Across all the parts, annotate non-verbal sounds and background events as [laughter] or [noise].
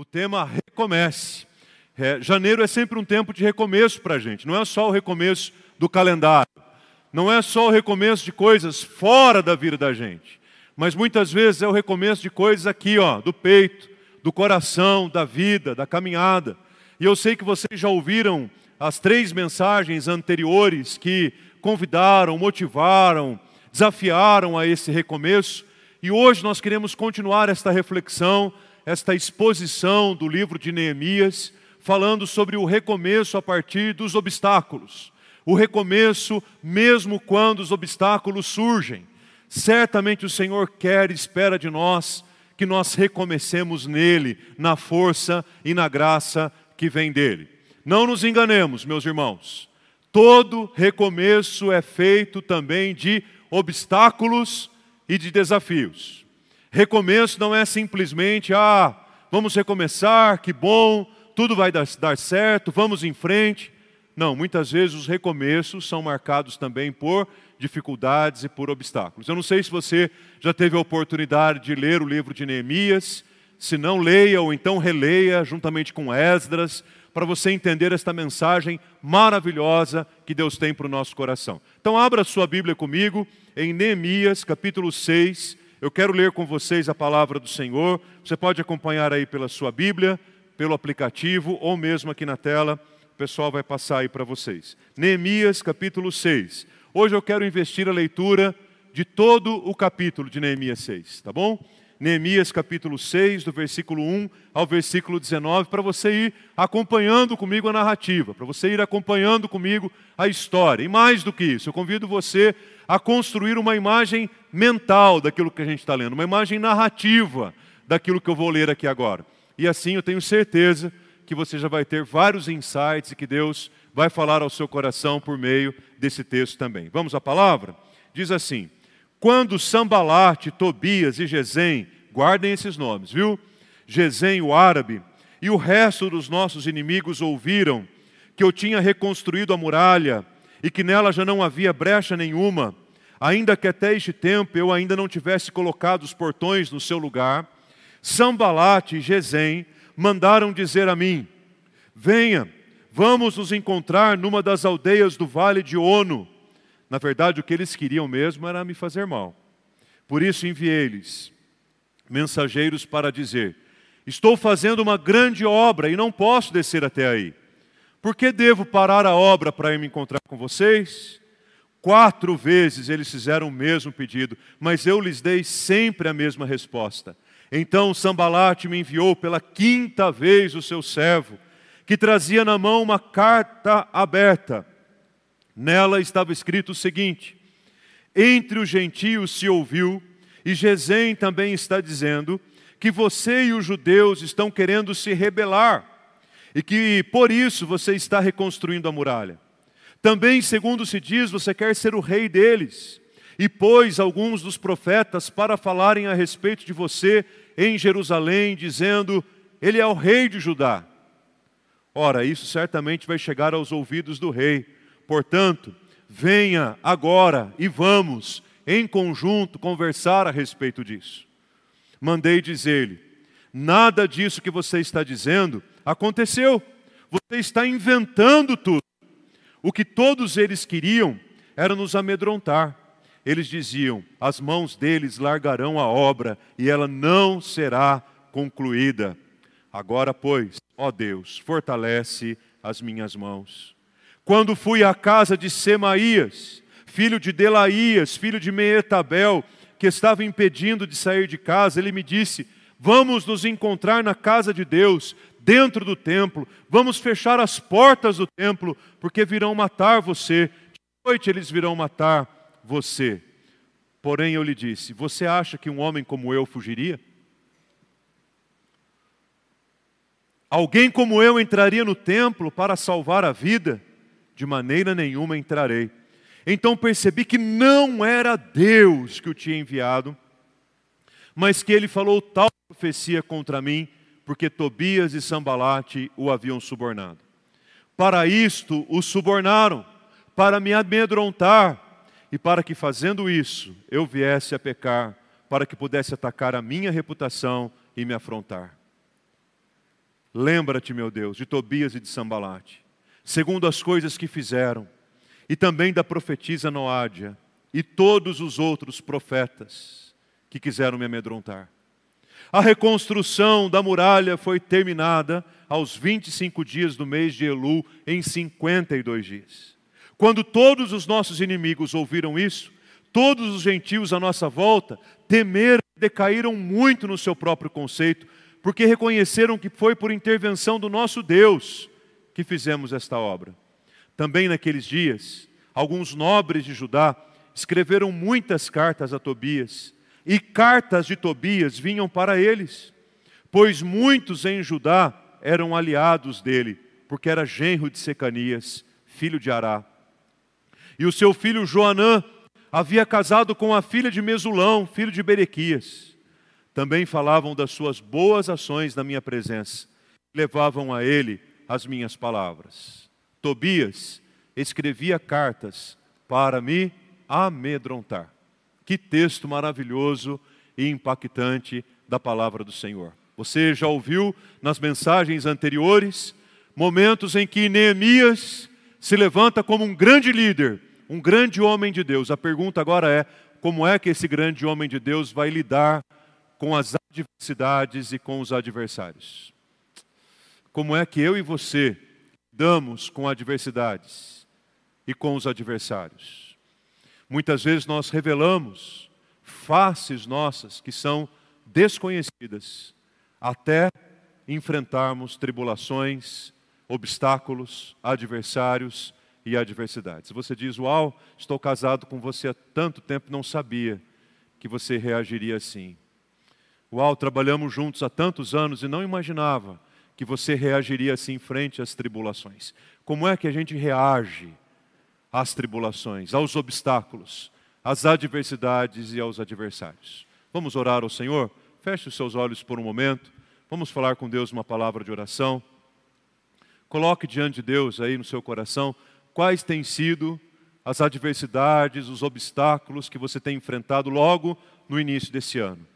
O tema recomece. É, janeiro é sempre um tempo de recomeço para a gente. Não é só o recomeço do calendário. Não é só o recomeço de coisas fora da vida da gente. Mas muitas vezes é o recomeço de coisas aqui, ó, do peito, do coração, da vida, da caminhada. E eu sei que vocês já ouviram as três mensagens anteriores que convidaram, motivaram, desafiaram a esse recomeço. E hoje nós queremos continuar esta reflexão, esta exposição do livro de Neemias, falando sobre o recomeço a partir dos obstáculos. O recomeço, mesmo quando os obstáculos surgem. Certamente o Senhor quer e espera de nós que nós recomecemos nele, na força e na graça que vem dele. Não nos enganemos, meus irmãos. Todo recomeço é feito também de obstáculos e de desafios. Recomeço não é simplesmente, ah, vamos recomeçar, que bom, tudo vai dar, dar certo, vamos em frente. Não, muitas vezes os recomeços são marcados também por dificuldades e por obstáculos. Eu não sei se você já teve a oportunidade de ler o livro de Neemias, se não leia ou então releia juntamente com Esdras, para você entender esta mensagem maravilhosa que Deus tem para o nosso coração. Então abra sua Bíblia comigo em Neemias, capítulo 6. Eu quero ler com vocês a palavra do Senhor. Você pode acompanhar aí pela sua Bíblia, pelo aplicativo ou mesmo aqui na tela pessoal vai passar aí para vocês. Neemias capítulo 6. Hoje eu quero investir a leitura de todo o capítulo de Neemias 6, tá bom? Neemias capítulo 6, do versículo 1 ao versículo 19, para você ir acompanhando comigo a narrativa, para você ir acompanhando comigo a história. E mais do que isso, eu convido você a construir uma imagem mental daquilo que a gente está lendo, uma imagem narrativa daquilo que eu vou ler aqui agora. E assim eu tenho certeza que você já vai ter vários insights e que Deus vai falar ao seu coração por meio desse texto também. Vamos à palavra? Diz assim: Quando Sambalate, Tobias e Gesem, guardem esses nomes, viu? Gesem, o árabe, e o resto dos nossos inimigos ouviram que eu tinha reconstruído a muralha e que nela já não havia brecha nenhuma, ainda que até este tempo eu ainda não tivesse colocado os portões no seu lugar, Sambalate e Gesem mandaram dizer a mim: Venha, vamos nos encontrar numa das aldeias do vale de Ono. Na verdade, o que eles queriam mesmo era me fazer mal. Por isso enviei-lhes mensageiros para dizer: Estou fazendo uma grande obra e não posso descer até aí. Por que devo parar a obra para ir me encontrar com vocês? Quatro vezes eles fizeram o mesmo pedido, mas eu lhes dei sempre a mesma resposta. Então Sambalate me enviou pela quinta vez o seu servo, que trazia na mão uma carta aberta. Nela estava escrito o seguinte: Entre os gentios se ouviu, e Gesem também está dizendo, que você e os judeus estão querendo se rebelar, e que por isso você está reconstruindo a muralha. Também, segundo se diz, você quer ser o rei deles e pôs alguns dos profetas para falarem a respeito de você em Jerusalém, dizendo: Ele é o rei de Judá. Ora, isso certamente vai chegar aos ouvidos do rei. Portanto, venha agora e vamos, em conjunto, conversar a respeito disso. Mandei dizer-lhe: Nada disso que você está dizendo aconteceu. Você está inventando tudo. O que todos eles queriam era nos amedrontar eles diziam: as mãos deles largarão a obra e ela não será concluída. Agora, pois, ó Deus, fortalece as minhas mãos. Quando fui à casa de Semaías, filho de Delaías, filho de Meetabel, que estava impedindo de sair de casa, ele me disse: Vamos nos encontrar na casa de Deus, dentro do templo, vamos fechar as portas do templo, porque virão matar você. De noite eles virão matar você. Porém, eu lhe disse: Você acha que um homem como eu fugiria? Alguém como eu entraria no templo para salvar a vida? De maneira nenhuma entrarei. Então percebi que não era Deus que o tinha enviado, mas que ele falou tal profecia contra mim, porque Tobias e Sambalate o haviam subornado. Para isto o subornaram, para me amedrontar, e para que fazendo isso eu viesse a pecar, para que pudesse atacar a minha reputação e me afrontar. Lembra-te, meu Deus, de Tobias e de Sambalate, segundo as coisas que fizeram, e também da profetisa Noádia e todos os outros profetas que quiseram me amedrontar. A reconstrução da muralha foi terminada aos 25 dias do mês de Elu, em 52 dias. Quando todos os nossos inimigos ouviram isso, todos os gentios à nossa volta temeram e decaíram muito no seu próprio conceito, porque reconheceram que foi por intervenção do nosso Deus que fizemos esta obra. Também naqueles dias, alguns nobres de Judá escreveram muitas cartas a Tobias, e cartas de Tobias vinham para eles, pois muitos em Judá eram aliados dele, porque era genro de Secanias, filho de Ará. E o seu filho Joanã havia casado com a filha de Mesulão, filho de Berequias. Também falavam das suas boas ações na minha presença, levavam a ele as minhas palavras. Tobias escrevia cartas para me amedrontar. Que texto maravilhoso e impactante da palavra do Senhor. Você já ouviu nas mensagens anteriores momentos em que Neemias se levanta como um grande líder, um grande homem de Deus. A pergunta agora é: como é que esse grande homem de Deus vai lidar com as adversidades e com os adversários? Como é que eu e você lidamos com adversidades e com os adversários? Muitas vezes nós revelamos faces nossas que são desconhecidas, até enfrentarmos tribulações, obstáculos, adversários e adversidades. Você diz: Uau, estou casado com você há tanto tempo, não sabia que você reagiria assim. Uau, trabalhamos juntos há tantos anos e não imaginava que você reagiria assim frente às tribulações. Como é que a gente reage às tribulações, aos obstáculos, às adversidades e aos adversários. Vamos orar ao Senhor? Feche os seus olhos por um momento. Vamos falar com Deus uma palavra de oração. Coloque diante de Deus aí no seu coração quais têm sido as adversidades, os obstáculos que você tem enfrentado logo no início desse ano.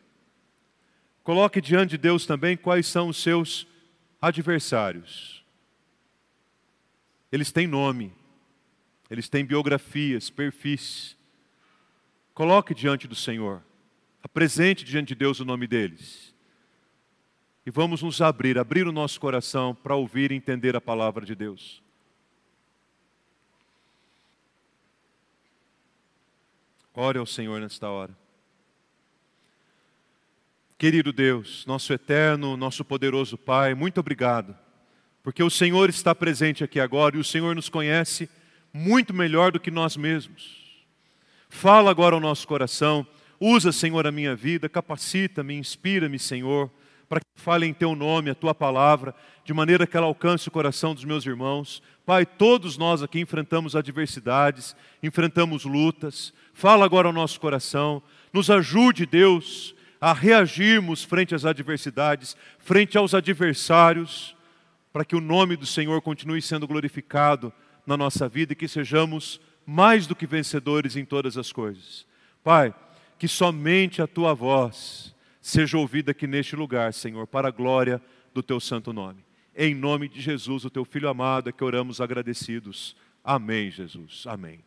Coloque diante de Deus também quais são os seus adversários. Eles têm nome eles têm biografias, perfis. Coloque diante do Senhor, apresente diante de Deus o nome deles. E vamos nos abrir, abrir o nosso coração para ouvir e entender a palavra de Deus. Ore ao Senhor nesta hora. Querido Deus, nosso eterno, nosso poderoso Pai, muito obrigado, porque o Senhor está presente aqui agora e o Senhor nos conhece muito melhor do que nós mesmos. Fala agora ao nosso coração, usa, Senhor, a minha vida, capacita-me, inspira-me, Senhor, para que fale em Teu nome, a Tua palavra, de maneira que ela alcance o coração dos meus irmãos. Pai, todos nós aqui enfrentamos adversidades, enfrentamos lutas. Fala agora ao nosso coração, nos ajude, Deus, a reagirmos frente às adversidades, frente aos adversários, para que o nome do Senhor continue sendo glorificado na nossa vida e que sejamos mais do que vencedores em todas as coisas. Pai, que somente a tua voz seja ouvida aqui neste lugar, Senhor, para a glória do teu santo nome. Em nome de Jesus, o teu filho amado, é que oramos agradecidos. Amém, Jesus. Amém.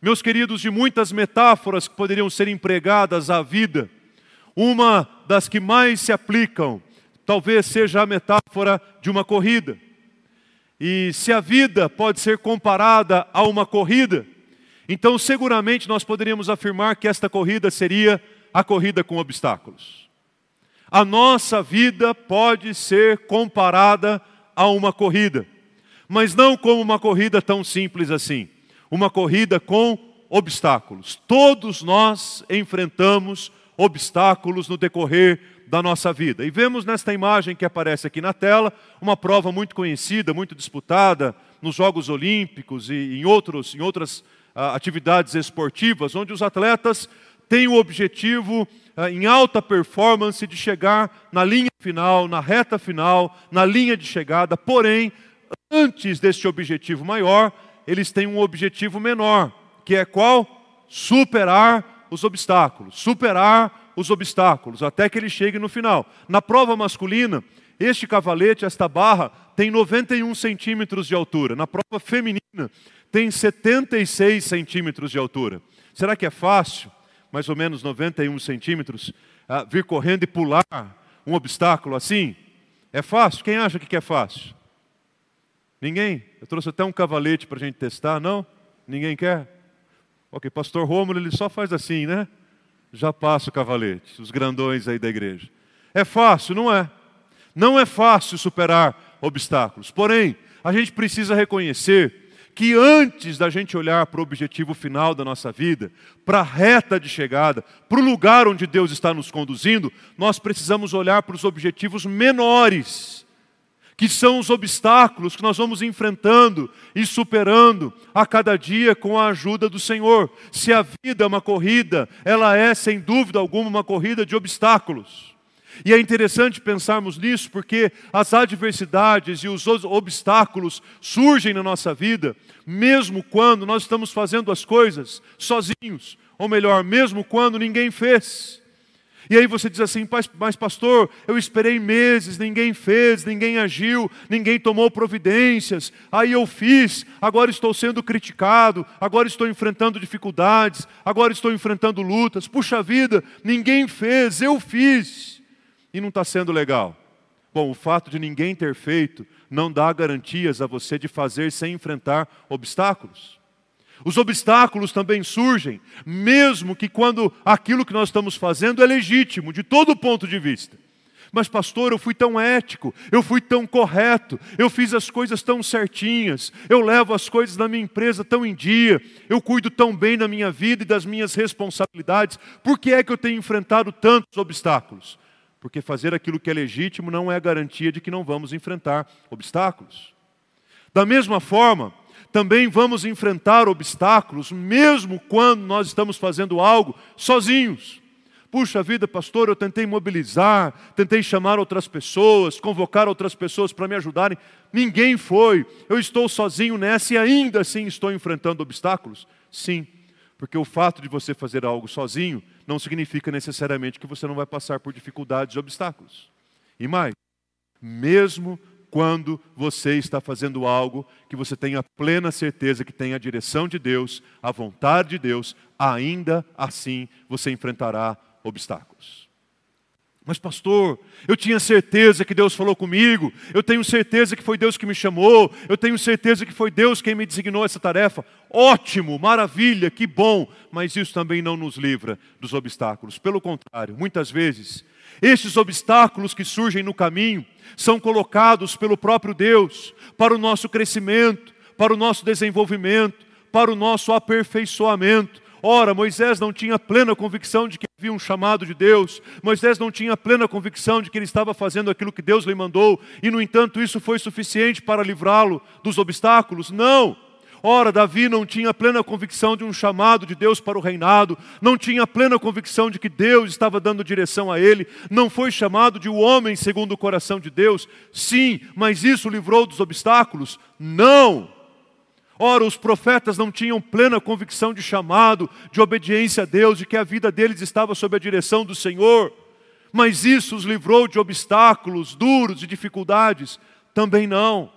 Meus queridos, de muitas metáforas que poderiam ser empregadas à vida, uma das que mais se aplicam, talvez seja a metáfora de uma corrida. E se a vida pode ser comparada a uma corrida, então seguramente nós poderíamos afirmar que esta corrida seria a corrida com obstáculos. A nossa vida pode ser comparada a uma corrida, mas não como uma corrida tão simples assim. Uma corrida com obstáculos. Todos nós enfrentamos obstáculos no decorrer da nossa vida. E vemos nesta imagem que aparece aqui na tela uma prova muito conhecida, muito disputada nos Jogos Olímpicos e em, outros, em outras uh, atividades esportivas, onde os atletas têm o objetivo uh, em alta performance de chegar na linha final, na reta final, na linha de chegada. Porém, antes deste objetivo maior, eles têm um objetivo menor, que é qual? Superar os obstáculos, superar os obstáculos, até que ele chegue no final. Na prova masculina, Este cavalete, esta barra, tem 91 centímetros de altura. Na prova feminina, tem 76 centímetros de altura. Será que é fácil, mais ou menos 91 centímetros, uh, vir correndo e pular um obstáculo assim? É fácil? Quem acha que é fácil? Ninguém? Eu trouxe até um cavalete para a gente testar, não? Ninguém quer? Ok, pastor Rômulo, ele só faz assim, né? Já passa o cavalete, os grandões aí da igreja. É fácil, não é? Não é fácil superar obstáculos. Porém, a gente precisa reconhecer que antes da gente olhar para o objetivo final da nossa vida, para a reta de chegada, para o lugar onde Deus está nos conduzindo, nós precisamos olhar para os objetivos menores, que são os obstáculos que nós vamos enfrentando e superando a cada dia com a ajuda do Senhor. Se a vida é uma corrida, ela é, sem dúvida alguma, uma corrida de obstáculos. E é interessante pensarmos nisso, porque as adversidades e os obstáculos surgem na nossa vida, mesmo quando nós estamos fazendo as coisas sozinhos, ou melhor, mesmo quando ninguém fez. E aí você diz assim, mas pastor, eu esperei meses, ninguém fez, ninguém agiu, ninguém tomou providências, aí eu fiz, agora estou sendo criticado, agora estou enfrentando dificuldades, agora estou enfrentando lutas, puxa vida, ninguém fez, eu fiz e não está sendo legal. Bom, o fato de ninguém ter feito não dá garantias a você de fazer sem enfrentar obstáculos. Os obstáculos também surgem, mesmo que quando aquilo que nós estamos fazendo é legítimo, de todo ponto de vista. Mas, pastor, eu fui tão ético, eu fui tão correto, eu fiz as coisas tão certinhas, eu levo as coisas da minha empresa tão em dia, eu cuido tão bem da minha vida e das minhas responsabilidades, por que é que eu tenho enfrentado tantos obstáculos? porque fazer aquilo que é legítimo não é garantia de que não vamos enfrentar obstáculos. Da mesma forma, também vamos enfrentar obstáculos, mesmo quando nós estamos fazendo algo sozinhos. Puxa vida, pastor, eu tentei mobilizar, tentei chamar outras pessoas, convocar outras pessoas para me ajudarem, ninguém foi. Eu estou sozinho nessa e ainda assim estou enfrentando obstáculos? Sim, porque o fato de você fazer algo sozinho não significa necessariamente que você não vai passar por dificuldades e obstáculos. E mais, mesmo quando você está fazendo algo que você tenha plena certeza que tem a direção de Deus, a vontade de Deus, ainda assim você enfrentará obstáculos. Mas, pastor, eu tinha certeza que Deus falou comigo, eu tenho certeza que foi Deus que me chamou, eu tenho certeza que foi Deus quem me designou essa tarefa. Ótimo, maravilha, que bom, mas isso também não nos livra dos obstáculos. Pelo contrário, muitas vezes, esses obstáculos que surgem no caminho são colocados pelo próprio Deus para o nosso crescimento, para o nosso desenvolvimento, para o nosso aperfeiçoamento. Ora, Moisés não tinha plena convicção de que havia um chamado de Deus, Moisés não tinha plena convicção de que ele estava fazendo aquilo que Deus lhe mandou, e no entanto isso foi suficiente para livrá-lo dos obstáculos? Não! Ora, Davi não tinha plena convicção de um chamado de Deus para o reinado, não tinha plena convicção de que Deus estava dando direção a ele, não foi chamado de um homem segundo o coração de Deus? Sim, mas isso livrou dos obstáculos? Não! Ora, os profetas não tinham plena convicção de chamado, de obediência a Deus, de que a vida deles estava sob a direção do Senhor, mas isso os livrou de obstáculos duros e dificuldades? Também não.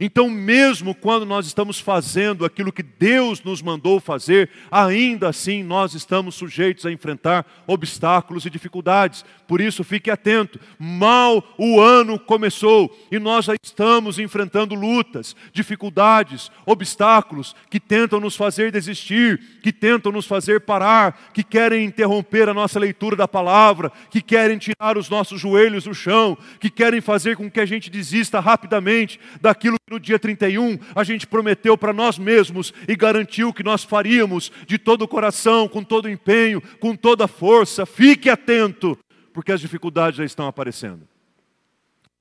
Então, mesmo quando nós estamos fazendo aquilo que Deus nos mandou fazer, ainda assim nós estamos sujeitos a enfrentar obstáculos e dificuldades. Por isso, fique atento. Mal o ano começou e nós já estamos enfrentando lutas, dificuldades, obstáculos que tentam nos fazer desistir, que tentam nos fazer parar, que querem interromper a nossa leitura da palavra, que querem tirar os nossos joelhos do chão, que querem fazer com que a gente desista rapidamente daquilo no dia 31, a gente prometeu para nós mesmos e garantiu que nós faríamos de todo o coração, com todo o empenho, com toda a força. Fique atento, porque as dificuldades já estão aparecendo.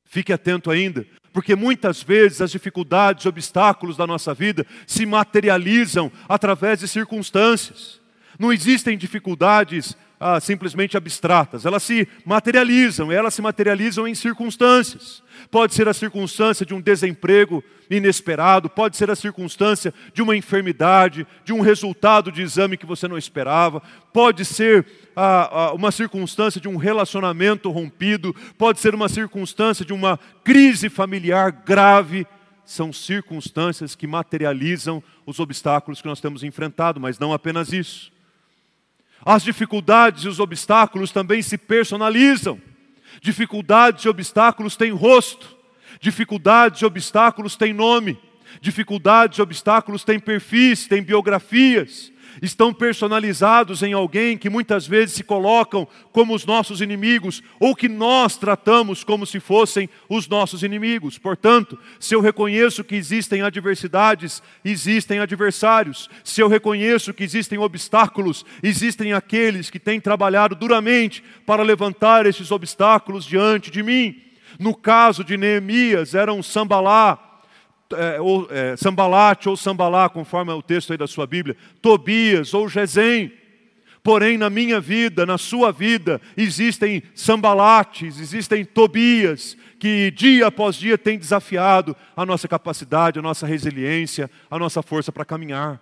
Fique atento ainda, porque muitas vezes as dificuldades, obstáculos da nossa vida se materializam através de circunstâncias. Não existem dificuldades ah, simplesmente abstratas, elas se materializam, elas se materializam em circunstâncias. Pode ser a circunstância de um desemprego inesperado, pode ser a circunstância de uma enfermidade, de um resultado de exame que você não esperava, pode ser ah, ah, uma circunstância de um relacionamento rompido, pode ser uma circunstância de uma crise familiar grave. São circunstâncias que materializam os obstáculos que nós temos enfrentado, mas não apenas isso. As dificuldades e os obstáculos também se personalizam. Dificuldades e obstáculos têm rosto. Dificuldades e obstáculos têm nome. Dificuldades e obstáculos têm perfis, têm biografias estão personalizados em alguém que muitas vezes se colocam como os nossos inimigos, ou que nós tratamos como se fossem os nossos inimigos. Portanto, se eu reconheço que existem adversidades, existem adversários. Se eu reconheço que existem obstáculos, existem aqueles que têm trabalhado duramente para levantar esses obstáculos diante de mim. No caso de Neemias, era um sambalá, é, ou, é, Sambalate ou Sambalá, conforme é o texto aí da sua Bíblia, Tobias ou Gesem. Porém, na minha vida, na sua vida, existem Sambalates, existem Tobias, que dia após dia têm desafiado a nossa capacidade, a nossa resiliência, a nossa força para caminhar.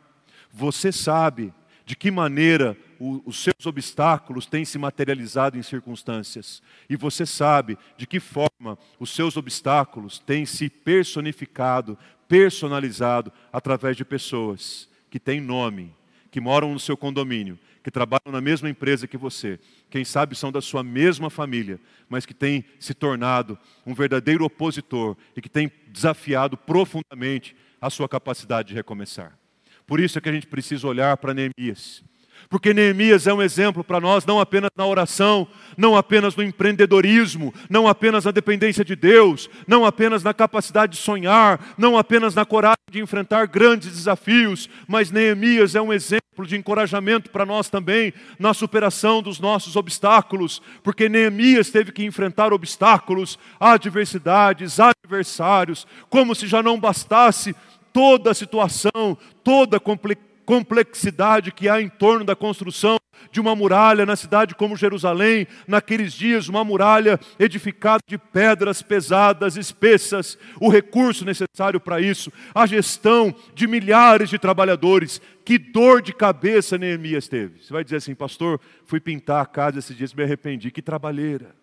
Você sabe de que maneira o, os seus obstáculos têm se materializado em circunstâncias. E você sabe de que forma os seus obstáculos têm se personificado, personalizado através de pessoas que têm nome, que moram no seu condomínio, que trabalham na mesma empresa que você, quem sabe são da sua mesma família, mas que têm se tornado um verdadeiro opositor e que têm desafiado profundamente a sua capacidade de recomeçar. Por isso é que a gente precisa olhar para Neemias porque Neemias é um exemplo para nós, não apenas na oração, não apenas no empreendedorismo, não apenas na dependência de Deus, não apenas na capacidade de sonhar, não apenas na coragem de enfrentar grandes desafios, mas Neemias é um exemplo de encorajamento para nós também na superação dos nossos obstáculos, porque Neemias teve que enfrentar obstáculos, adversidades, adversários, como se já não bastasse toda a situação, toda a complexidade complexidade que há em torno da construção de uma muralha na cidade como Jerusalém, naqueles dias, uma muralha edificada de pedras pesadas, espessas, o recurso necessário para isso, a gestão de milhares de trabalhadores. Que dor de cabeça Neemias teve. Você vai dizer assim, pastor, fui pintar a casa esses dias, me arrependi. Que trabalheira.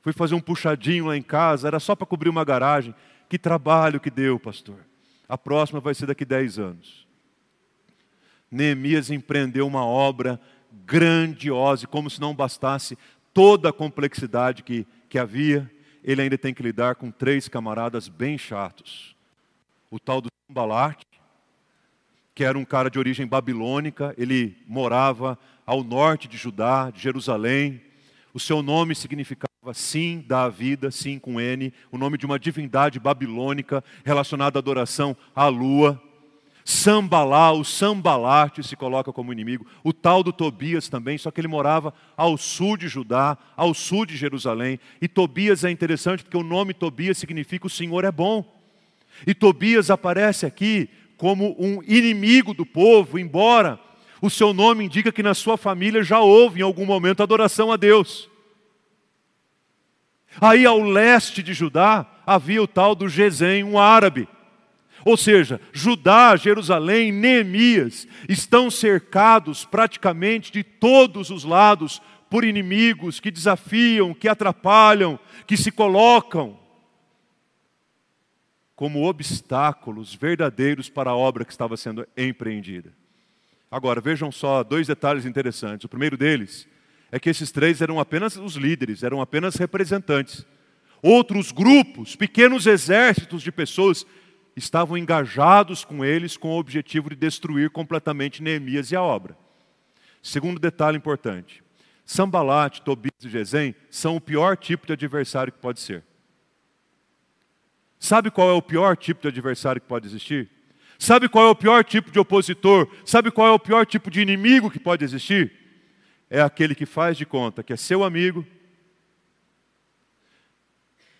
Fui fazer um puxadinho lá em casa, era só para cobrir uma garagem. Que trabalho que deu, pastor. A próxima vai ser daqui 10 anos. Neemias empreendeu uma obra grandiosa, como se não bastasse toda a complexidade que, que havia, ele ainda tem que lidar com três camaradas bem chatos. O tal do Sambalate, que era um cara de origem babilônica, ele morava ao norte de Judá, de Jerusalém. O seu nome significava sim da vida, sim com N, o nome de uma divindade babilônica relacionada à adoração à lua. Sambalá, o Sambalate se coloca como inimigo, o tal do Tobias também, só que ele morava ao sul de Judá, ao sul de Jerusalém. E Tobias é interessante porque o nome Tobias significa o Senhor é bom. E Tobias aparece aqui como um inimigo do povo, embora o seu nome indica que na sua família já houve em algum momento adoração a Deus. Aí ao leste de Judá havia o tal do Gesem, um árabe ou seja, Judá, Jerusalém, Neemias estão cercados praticamente de todos os lados por inimigos que desafiam, que atrapalham, que se colocam como obstáculos verdadeiros para a obra que estava sendo empreendida. Agora, vejam só dois detalhes interessantes. O primeiro deles é que esses três eram apenas os líderes, eram apenas representantes. Outros grupos, pequenos exércitos de pessoas estavam engajados com eles com o objetivo de destruir completamente Neemias e a obra. Segundo detalhe importante: Sambalat, Tobias e Gesem são o pior tipo de adversário que pode ser. Sabe qual é o pior tipo de adversário que pode existir? Sabe qual é o pior tipo de opositor? Sabe qual é o pior tipo de inimigo que pode existir? É aquele que faz de conta que é seu amigo,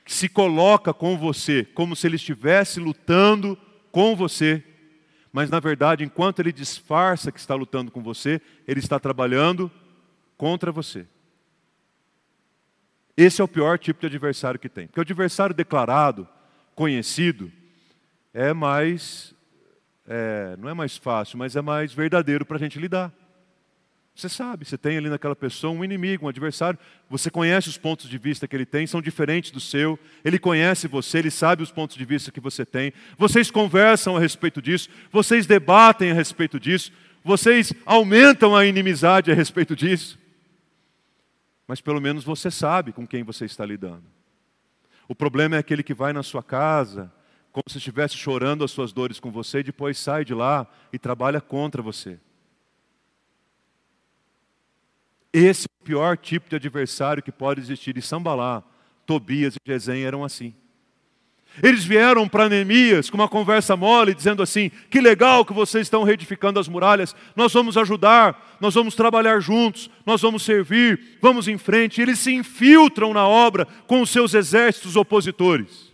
se coloca com você como se ele estivesse lutando com você, mas na verdade, enquanto ele disfarça que está lutando com você, ele está trabalhando contra você. Esse é o pior tipo de adversário que tem. Porque o adversário declarado, conhecido, é mais. É, não é mais fácil, mas é mais verdadeiro para a gente lidar. Você sabe, você tem ali naquela pessoa um inimigo, um adversário, você conhece os pontos de vista que ele tem, são diferentes do seu, ele conhece você, ele sabe os pontos de vista que você tem, vocês conversam a respeito disso, vocês debatem a respeito disso, vocês aumentam a inimizade a respeito disso, mas pelo menos você sabe com quem você está lidando. O problema é aquele que vai na sua casa, como se estivesse chorando as suas dores com você, e depois sai de lá e trabalha contra você. Esse é o pior tipo de adversário que pode existir. E Sambalá, Tobias e Gesem eram assim. Eles vieram para Neemias com uma conversa mole, dizendo assim: que legal que vocês estão reedificando as muralhas, nós vamos ajudar, nós vamos trabalhar juntos, nós vamos servir, vamos em frente. E eles se infiltram na obra com os seus exércitos opositores.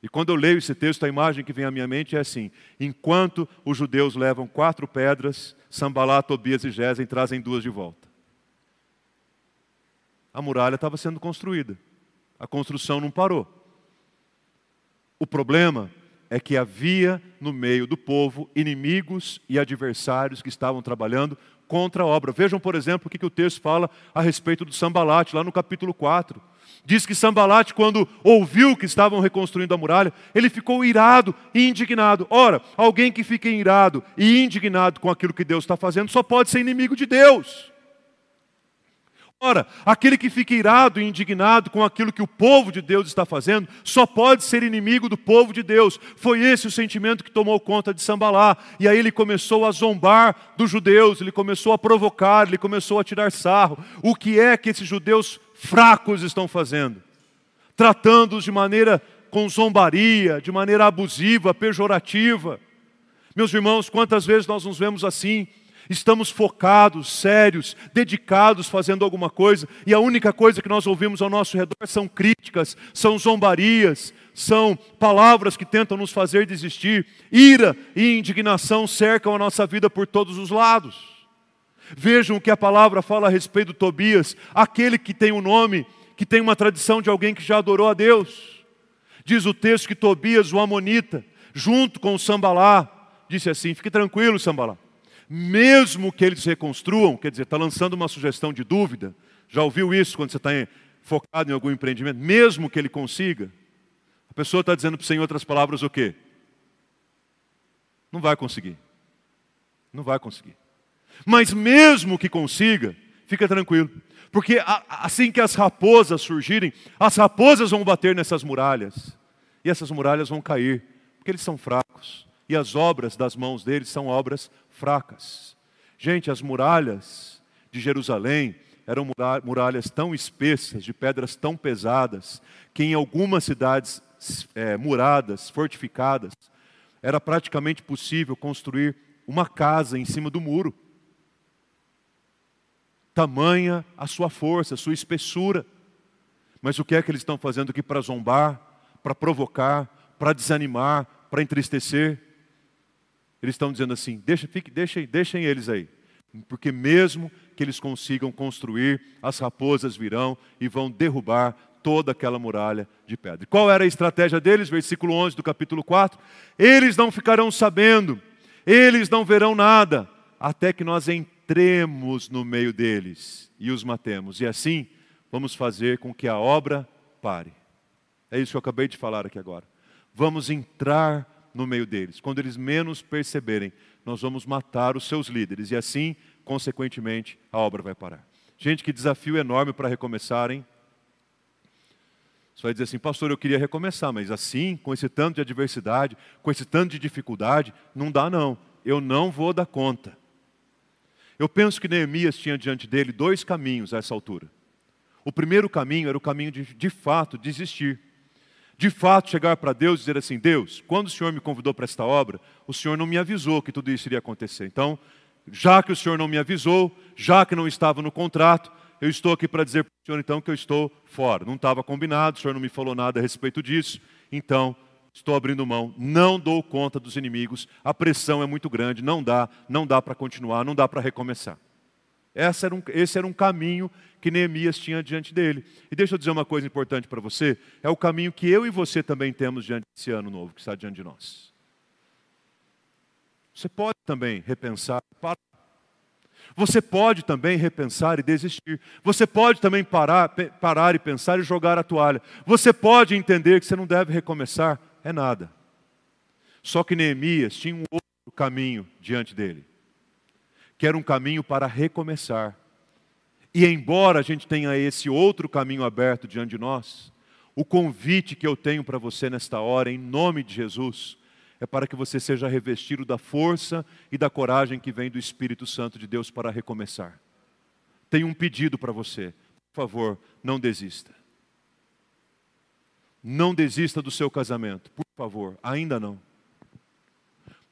E quando eu leio esse texto, a imagem que vem à minha mente é assim: enquanto os judeus levam quatro pedras, Sambalá, Tobias e Gesem trazem duas de volta a muralha estava sendo construída. A construção não parou. O problema é que havia no meio do povo inimigos e adversários que estavam trabalhando contra a obra. Vejam, por exemplo, o que, o texto fala a respeito do Sambalate, lá no capítulo 4. Diz que Sambalate, quando ouviu que estavam reconstruindo a muralha, ele ficou irado e indignado. Ora, alguém que fica irado e indignado com aquilo que Deus está fazendo só pode ser inimigo de Deus. Ora, aquele que fica irado e indignado com aquilo que o povo de Deus está fazendo, só pode ser inimigo do povo de Deus. Foi esse o sentimento que tomou conta de Sambalá. E aí ele começou a zombar dos judeus, ele começou a provocar, ele começou a tirar sarro. O que é que esses judeus fracos estão fazendo? Tratando-os de maneira com zombaria, de maneira abusiva, pejorativa. Meus irmãos, quantas vezes nós nos vemos assim? Estamos focados, sérios, dedicados fazendo alguma coisa, e a única coisa que nós ouvimos ao nosso redor são críticas, são zombarias, são palavras que tentam nos fazer desistir. Ira e indignação cercam a nossa vida por todos os lados. Vejam o que a palavra fala a respeito do Tobias, aquele que tem um nome, que tem uma tradição de alguém que já adorou a Deus. Diz o texto que Tobias, o Amonita, junto com o Sambalá, disse assim: fique tranquilo, Sambalá mesmo que eles reconstruam, quer dizer, está lançando uma sugestão de dúvida, já ouviu isso quando você está focado em algum empreendimento? Mesmo que ele consiga, a pessoa está dizendo para você, em outras palavras, o quê? Não vai conseguir. Não vai conseguir. Mas mesmo que consiga, fica tranquilo. Porque assim que as raposas surgirem, as raposas vão bater nessas muralhas. E essas muralhas vão cair, porque eles são fracos. E as obras das mãos deles são obras fracas. Gente, as muralhas de Jerusalém eram muralhas tão espessas, de pedras tão pesadas, que em algumas cidades é, muradas, fortificadas, era praticamente possível construir uma casa em cima do muro. Tamanha a sua força, a sua espessura. Mas o que é que eles estão fazendo aqui para zombar, para provocar, para desanimar, para entristecer? Eles estão dizendo assim: deixa, fique, deixem, deixem eles aí. Porque mesmo que eles consigam construir, as raposas virão e vão derrubar toda aquela muralha de pedra. Qual era a estratégia deles? Versículo 11 do capítulo 4. Eles não ficarão sabendo, eles não verão nada, até que nós entremos no meio deles e os matemos. E assim vamos fazer com que a obra pare. É isso que eu acabei de falar aqui agora. Vamos entrar no meio deles. Quando eles menos perceberem, nós vamos matar os seus líderes e assim, consequentemente, a obra vai parar. Gente, que desafio enorme para recomeçarem. Você vai dizer assim, pastor, eu queria recomeçar, mas assim, com esse tanto de adversidade, com esse tanto de dificuldade, não dá não. Eu não vou dar conta. Eu penso que Neemias tinha diante dele dois caminhos a essa altura. O primeiro caminho era o caminho de, de fato, desistir de fato chegar para Deus e dizer assim: Deus, quando o Senhor me convidou para esta obra, o Senhor não me avisou que tudo isso iria acontecer. Então, já que o Senhor não me avisou, já que não estava no contrato, eu estou aqui para dizer para o Senhor então que eu estou fora. Não estava combinado, o Senhor não me falou nada a respeito disso, então estou abrindo mão, não dou conta dos inimigos, a pressão é muito grande, não dá, não dá para continuar, não dá para recomeçar. Esse era, um, esse era um caminho que Neemias tinha diante dele. E deixa eu dizer uma coisa importante para você: é o caminho que eu e você também temos diante desse ano novo que está diante de nós. Você pode também repensar, parar. Você pode também repensar e desistir. Você pode também parar, parar e pensar e jogar a toalha. Você pode entender que você não deve recomeçar. É nada. Só que Neemias tinha um outro caminho diante dele, que era um caminho para recomeçar. E embora a gente tenha esse outro caminho aberto diante de nós, o convite que eu tenho para você nesta hora, em nome de Jesus, é para que você seja revestido da força e da coragem que vem do Espírito Santo de Deus para recomeçar. Tenho um pedido para você. Por favor, não desista. Não desista do seu casamento, por favor, ainda não.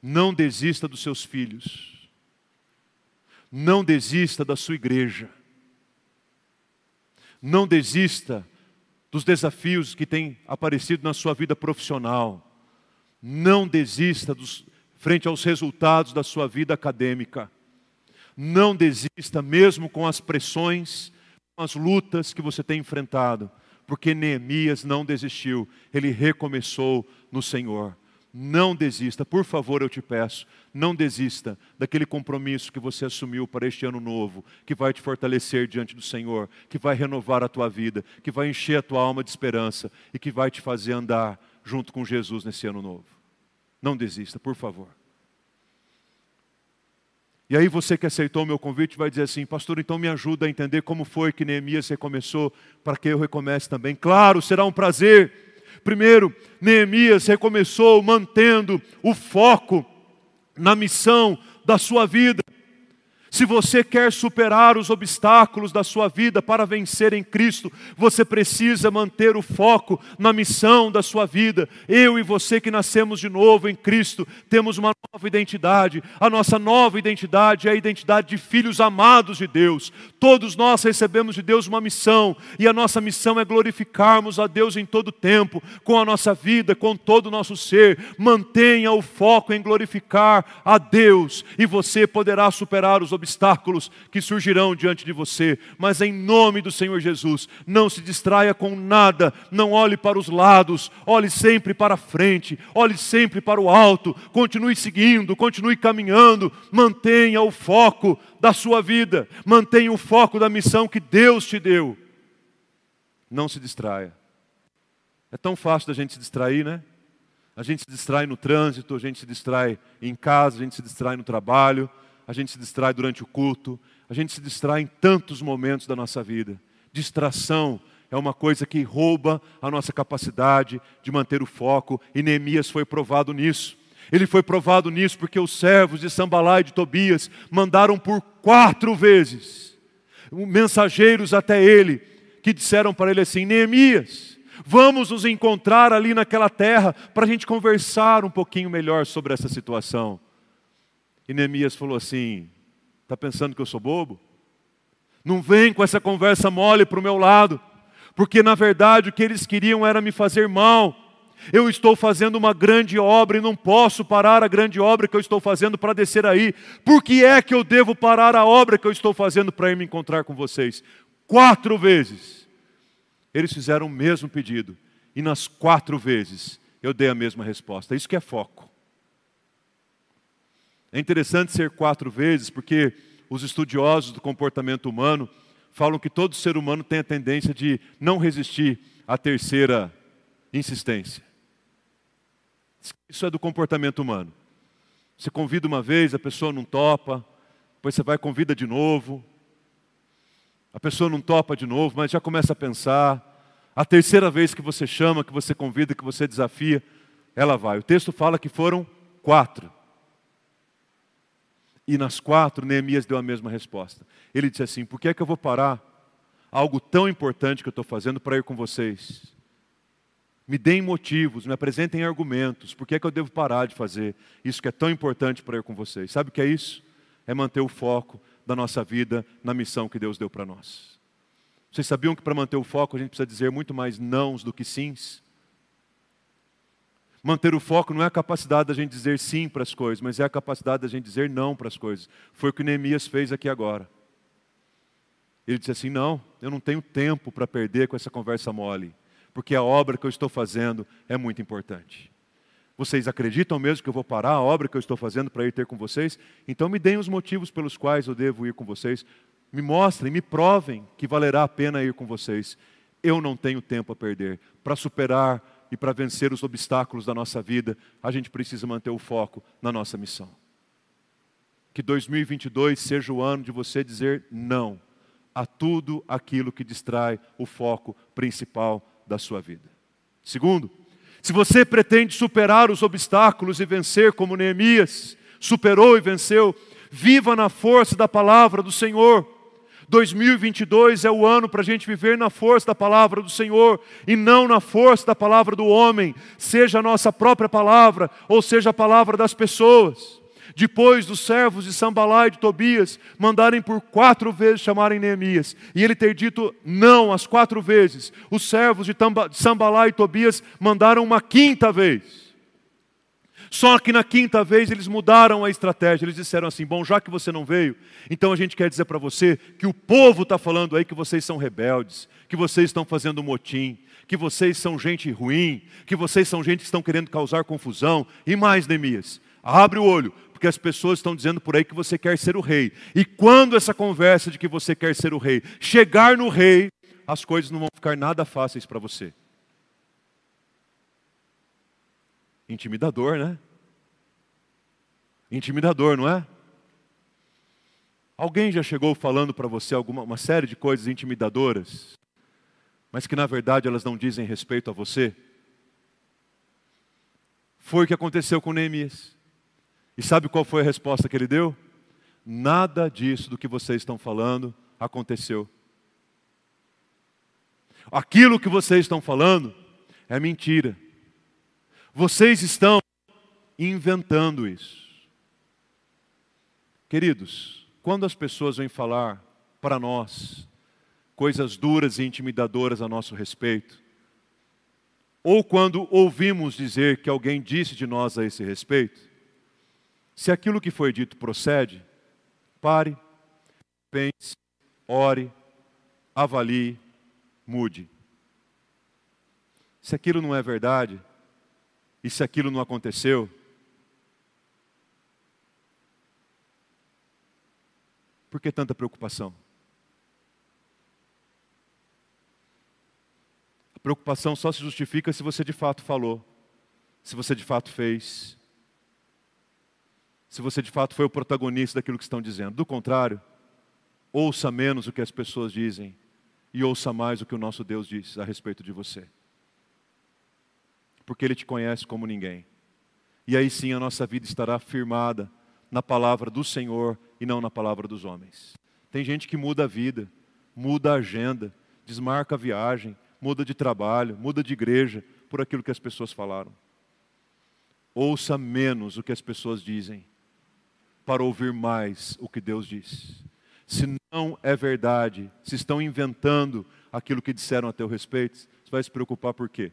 Não desista dos seus filhos. Não desista da sua igreja. Não desista dos desafios que têm aparecido na sua vida profissional. Não desista dos, frente aos resultados da sua vida acadêmica. Não desista, mesmo com as pressões, com as lutas que você tem enfrentado, porque Neemias não desistiu, ele recomeçou no Senhor. Não desista, por favor, eu te peço, não desista daquele compromisso que você assumiu para este ano novo, que vai te fortalecer diante do Senhor, que vai renovar a tua vida, que vai encher a tua alma de esperança e que vai te fazer andar junto com Jesus nesse ano novo. Não desista, por favor. E aí você que aceitou o meu convite vai dizer assim, pastor, então me ajuda a entender como foi que Neemias recomeçou, para que eu recomece também. Claro, será um prazer. Primeiro, Neemias recomeçou mantendo o foco na missão da sua vida. Se você quer superar os obstáculos da sua vida para vencer em Cristo, você precisa manter o foco na missão da sua vida. Eu e você que nascemos de novo em Cristo, temos uma nova identidade. A nossa nova identidade é a identidade de filhos amados de Deus. Todos nós recebemos de Deus uma missão, e a nossa missão é glorificarmos a Deus em todo tempo, com a nossa vida, com todo o nosso ser. Mantenha o foco em glorificar a Deus, e você poderá superar os obstáculos que surgirão diante de você, mas em nome do Senhor Jesus, não se distraia com nada, não olhe para os lados, olhe sempre para frente, olhe sempre para o alto, continue seguindo, continue caminhando, mantenha o foco da sua vida, mantenha o foco da missão que Deus te deu. Não se distraia. É tão fácil da gente se distrair, né? A gente se distrai no trânsito, a gente se distrai em casa, a gente se distrai no trabalho, a gente se distrai durante o culto, a gente se distrai em tantos momentos da nossa vida. Distração é uma coisa que rouba a nossa capacidade de manter o foco, e Neemias foi provado nisso. Ele foi provado nisso porque os servos de Sambalá e de Tobias mandaram por quatro vezes mensageiros até ele, que disseram para ele assim: Neemias, vamos nos encontrar ali naquela terra para a gente conversar um pouquinho melhor sobre essa situação. E Neemias falou assim: Está pensando que eu sou bobo? Não vem com essa conversa mole para o meu lado, porque na verdade o que eles queriam era me fazer mal. Eu estou fazendo uma grande obra e não posso parar a grande obra que eu estou fazendo para descer aí. Por que é que eu devo parar a obra que eu estou fazendo para ir me encontrar com vocês? Quatro vezes. Eles fizeram o mesmo pedido. E nas quatro vezes eu dei a mesma resposta. Isso que é foco. É interessante ser quatro vezes, porque os estudiosos do comportamento humano falam que todo ser humano tem a tendência de não resistir à terceira insistência. Isso é do comportamento humano. Você convida uma vez, a pessoa não topa, depois você vai e convida de novo. A pessoa não topa de novo, mas já começa a pensar. A terceira vez que você chama, que você convida, que você desafia, ela vai. O texto fala que foram quatro. E nas quatro, Neemias deu a mesma resposta. Ele disse assim: Por que é que eu vou parar algo tão importante que eu estou fazendo para ir com vocês? Me deem motivos, me apresentem argumentos. Por que é que eu devo parar de fazer isso que é tão importante para ir com vocês? Sabe o que é isso? É manter o foco da nossa vida na missão que Deus deu para nós. Vocês sabiam que para manter o foco a gente precisa dizer muito mais nãos do que sims? Manter o foco não é a capacidade da gente dizer sim para as coisas, mas é a capacidade da gente dizer não para as coisas. Foi o que Neemias fez aqui agora. Ele disse assim: Não, eu não tenho tempo para perder com essa conversa mole, porque a obra que eu estou fazendo é muito importante. Vocês acreditam mesmo que eu vou parar a obra que eu estou fazendo para ir ter com vocês? Então me deem os motivos pelos quais eu devo ir com vocês. Me mostrem, me provem que valerá a pena ir com vocês. Eu não tenho tempo a perder. Para superar e para vencer os obstáculos da nossa vida, a gente precisa manter o foco na nossa missão. Que 2022 seja o ano de você dizer não a tudo aquilo que distrai o foco principal da sua vida. Segundo, se você pretende superar os obstáculos e vencer como Neemias superou e venceu, viva na força da palavra do Senhor. 2022 é o ano para a gente viver na força da palavra do Senhor e não na força da palavra do homem, seja a nossa própria palavra ou seja a palavra das pessoas. Depois dos servos de Sambalá e de Tobias mandarem por quatro vezes chamarem Neemias, e ele ter dito não as quatro vezes, os servos de Sambalá e Tobias mandaram uma quinta vez. Só que na quinta vez eles mudaram a estratégia. Eles disseram assim: Bom, já que você não veio, então a gente quer dizer para você que o povo está falando aí que vocês são rebeldes, que vocês estão fazendo motim, que vocês são gente ruim, que vocês são gente que estão querendo causar confusão. E mais, Neemias, abre o olho, porque as pessoas estão dizendo por aí que você quer ser o rei. E quando essa conversa de que você quer ser o rei chegar no rei, as coisas não vão ficar nada fáceis para você. Intimidador, né? Intimidador, não é? Alguém já chegou falando para você alguma uma série de coisas intimidadoras, mas que na verdade elas não dizem respeito a você? Foi o que aconteceu com Neemias. E sabe qual foi a resposta que ele deu? Nada disso do que vocês estão falando aconteceu. Aquilo que vocês estão falando é mentira. Vocês estão inventando isso. Queridos, quando as pessoas vêm falar para nós coisas duras e intimidadoras a nosso respeito, ou quando ouvimos dizer que alguém disse de nós a esse respeito, se aquilo que foi dito procede, pare, pense, ore, avalie, mude. Se aquilo não é verdade, e se aquilo não aconteceu, por que tanta preocupação? A preocupação só se justifica se você de fato falou, se você de fato fez, se você de fato foi o protagonista daquilo que estão dizendo. Do contrário, ouça menos o que as pessoas dizem e ouça mais o que o nosso Deus diz a respeito de você. Porque Ele te conhece como ninguém. E aí sim a nossa vida estará firmada na palavra do Senhor e não na palavra dos homens. Tem gente que muda a vida, muda a agenda, desmarca a viagem, muda de trabalho, muda de igreja por aquilo que as pessoas falaram. Ouça menos o que as pessoas dizem para ouvir mais o que Deus diz. Se não é verdade, se estão inventando aquilo que disseram a teu respeito, você vai se preocupar por quê?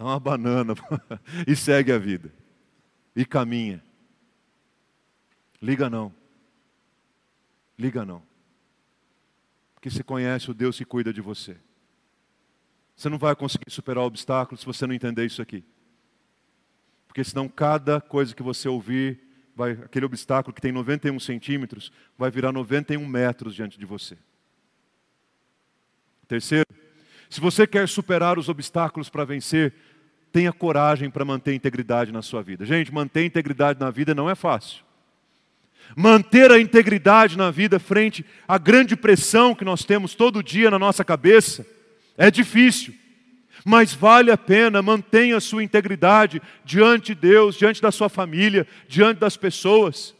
Dá uma banana [laughs] e segue a vida. E caminha. Liga não. Liga não. Porque você conhece o Deus que cuida de você. Você não vai conseguir superar o obstáculo se você não entender isso aqui. Porque senão cada coisa que você ouvir, vai, aquele obstáculo que tem 91 centímetros, vai virar 91 metros diante de você. Terceiro, se você quer superar os obstáculos para vencer, tenha coragem para manter integridade na sua vida. Gente, manter integridade na vida não é fácil. Manter a integridade na vida frente à grande pressão que nós temos todo dia na nossa cabeça é difícil, mas vale a pena, mantenha a sua integridade diante de Deus, diante da sua família, diante das pessoas.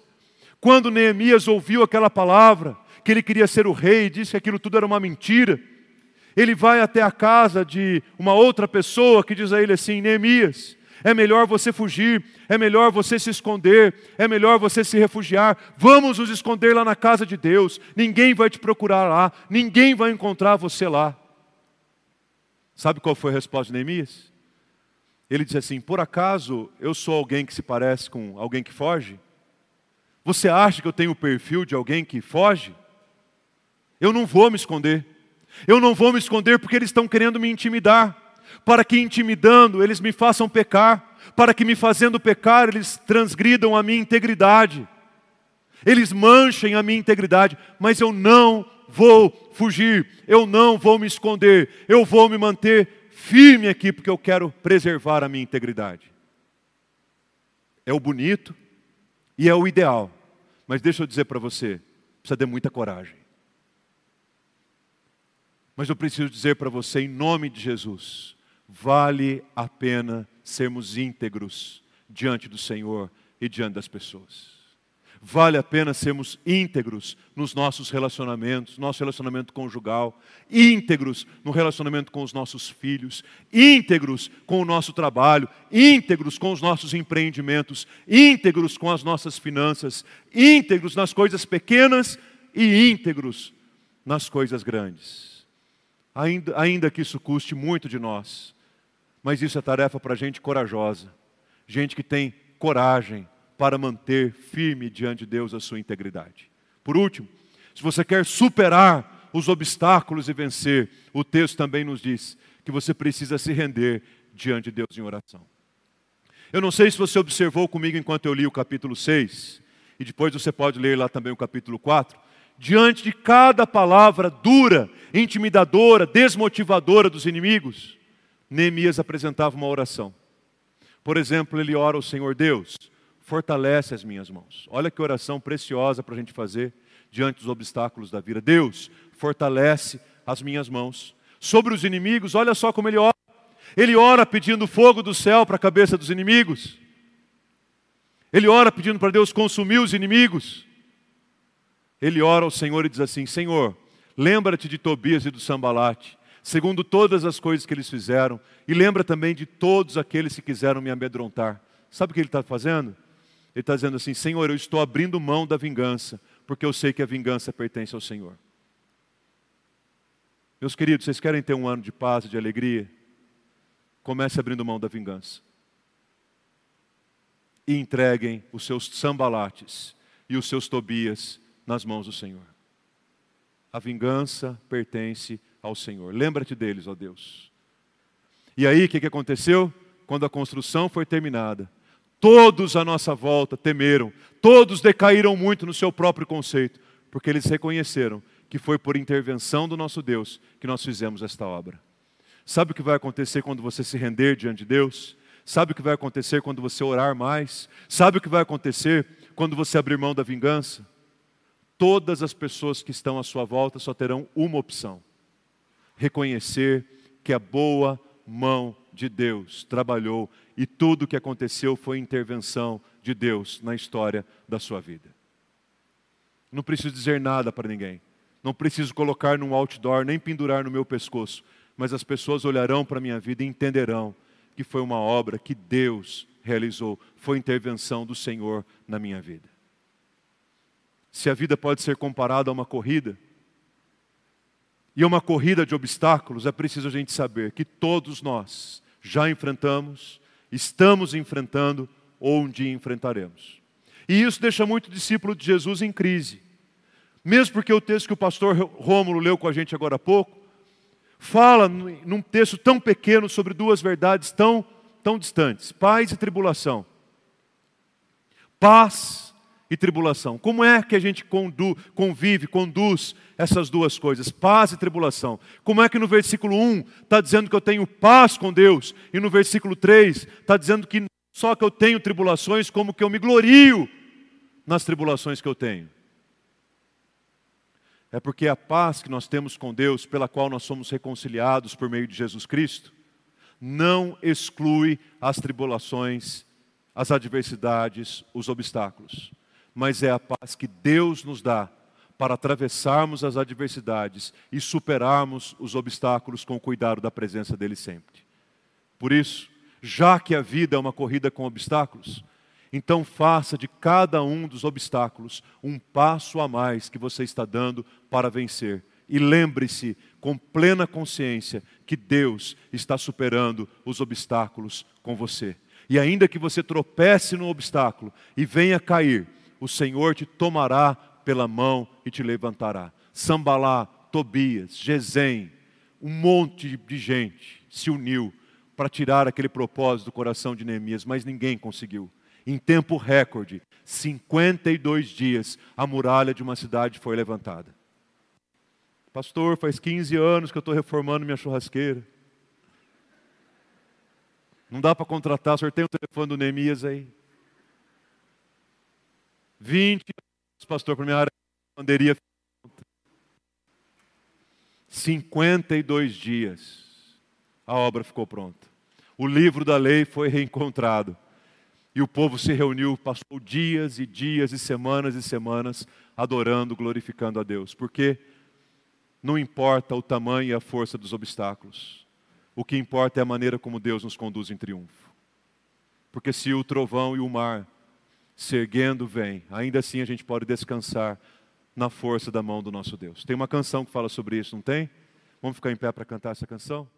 Quando Neemias ouviu aquela palavra, que ele queria ser o rei, disse que aquilo tudo era uma mentira, ele vai até a casa de uma outra pessoa que diz a ele assim: Neemias, é melhor você fugir, é melhor você se esconder, é melhor você se refugiar. Vamos nos esconder lá na casa de Deus. Ninguém vai te procurar lá, ninguém vai encontrar você lá. Sabe qual foi a resposta de Neemias? Ele disse assim: Por acaso eu sou alguém que se parece com alguém que foge? Você acha que eu tenho o perfil de alguém que foge? Eu não vou me esconder. Eu não vou me esconder porque eles estão querendo me intimidar, para que intimidando eles me façam pecar, para que me fazendo pecar eles transgridam a minha integridade, eles manchem a minha integridade, mas eu não vou fugir, eu não vou me esconder, eu vou me manter firme aqui porque eu quero preservar a minha integridade. É o bonito e é o ideal, mas deixa eu dizer para você, precisa ter muita coragem. Mas eu preciso dizer para você, em nome de Jesus, vale a pena sermos íntegros diante do Senhor e diante das pessoas. Vale a pena sermos íntegros nos nossos relacionamentos, nosso relacionamento conjugal, íntegros no relacionamento com os nossos filhos, íntegros com o nosso trabalho, íntegros com os nossos empreendimentos, íntegros com as nossas finanças, íntegros nas coisas pequenas e íntegros nas coisas grandes. Ainda, ainda que isso custe muito de nós, mas isso é tarefa para gente corajosa, gente que tem coragem para manter firme diante de Deus a sua integridade. Por último, se você quer superar os obstáculos e vencer, o texto também nos diz que você precisa se render diante de Deus em oração. Eu não sei se você observou comigo enquanto eu li o capítulo 6, e depois você pode ler lá também o capítulo 4. Diante de cada palavra dura, intimidadora, desmotivadora dos inimigos, Neemias apresentava uma oração. Por exemplo, ele ora ao Senhor Deus, fortalece as minhas mãos. Olha que oração preciosa para a gente fazer diante dos obstáculos da vida. Deus, fortalece as minhas mãos. Sobre os inimigos, olha só como ele ora. Ele ora pedindo fogo do céu para a cabeça dos inimigos. Ele ora pedindo para Deus consumir os inimigos. Ele ora ao Senhor e diz assim: Senhor, lembra-te de Tobias e do Sambalate segundo todas as coisas que eles fizeram, e lembra também de todos aqueles que quiseram me amedrontar. Sabe o que ele está fazendo? Ele está dizendo assim: Senhor, eu estou abrindo mão da vingança, porque eu sei que a vingança pertence ao Senhor. Meus queridos, vocês querem ter um ano de paz e de alegria? Comece abrindo mão da vingança. E entreguem os seus sambalates e os seus tobias nas mãos do Senhor. A vingança pertence ao Senhor. Lembra-te deles, ó Deus. E aí, o que, aconteceu? Quando a construção foi terminada, todos à nossa volta temeram, todos decaíram muito no seu próprio conceito, porque eles reconheceram que foi por intervenção do nosso Deus que nós fizemos esta obra. Sabe o que vai acontecer quando você se render diante de Deus? Sabe o que vai acontecer quando você orar mais? Sabe o que vai acontecer quando você abrir mão da vingança? Todas as pessoas que estão à sua volta só terão uma opção: reconhecer que a boa mão de Deus trabalhou e tudo o que aconteceu foi intervenção de Deus na história da sua vida. Não preciso dizer nada para ninguém. Não preciso colocar num outdoor, nem pendurar no meu pescoço. Mas as pessoas olharão para a minha vida e entenderão que foi uma obra que Deus realizou. Foi intervenção do Senhor na minha vida. Se a vida pode ser comparada a uma corrida, e uma corrida de obstáculos, é preciso a gente saber que todos nós já enfrentamos, estamos enfrentando ou um dia enfrentaremos. E isso deixa muito discípulo de Jesus em crise. Mesmo porque o texto que o pastor Rômulo leu com a gente agora há pouco, fala num texto tão pequeno sobre duas verdades tão, tão distantes: paz e tribulação. Paz e tribulação. Como é que a gente condu, convive, conduz essas duas coisas, paz e tribulação? Como é que no versículo 1 está dizendo que eu tenho paz com Deus, e no versículo 3 está dizendo que só que eu tenho tribulações, como que eu me glorio nas tribulações que eu tenho? É porque a paz que nós temos com Deus, pela qual nós somos reconciliados por meio de Jesus Cristo, não exclui as tribulações, as adversidades, os obstáculos mas é a paz que Deus nos dá para atravessarmos as adversidades e superarmos os obstáculos com o cuidado da presença dele sempre. Por isso, já que a vida é uma corrida com obstáculos, então faça de cada um dos obstáculos um passo a mais que você está dando para vencer. E lembre-se com plena consciência que Deus está superando os obstáculos com você. E ainda que você tropece no obstáculo e venha cair, o Senhor te tomará pela mão e te levantará. Sambalá, Tobias, Gesem, um monte de gente se uniu para tirar aquele propósito do coração de Neemias, mas ninguém conseguiu. Em tempo recorde, 52 dias, a muralha de uma cidade foi levantada. Pastor, faz 15 anos que eu estou reformando minha churrasqueira. Não dá para contratar, o senhor tem o telefone do Neemias aí? 20 anos, pastor, para minha área de lavanderia. 52 dias, a obra ficou pronta. O livro da lei foi reencontrado. E o povo se reuniu, passou dias e dias e semanas e semanas adorando, glorificando a Deus. Porque não importa o tamanho e a força dos obstáculos. O que importa é a maneira como Deus nos conduz em triunfo. Porque se o trovão e o mar se erguendo vêm, ainda assim a gente pode descansar na força da mão do nosso Deus. Tem uma canção que fala sobre isso, não tem? Vamos ficar em pé para cantar essa canção?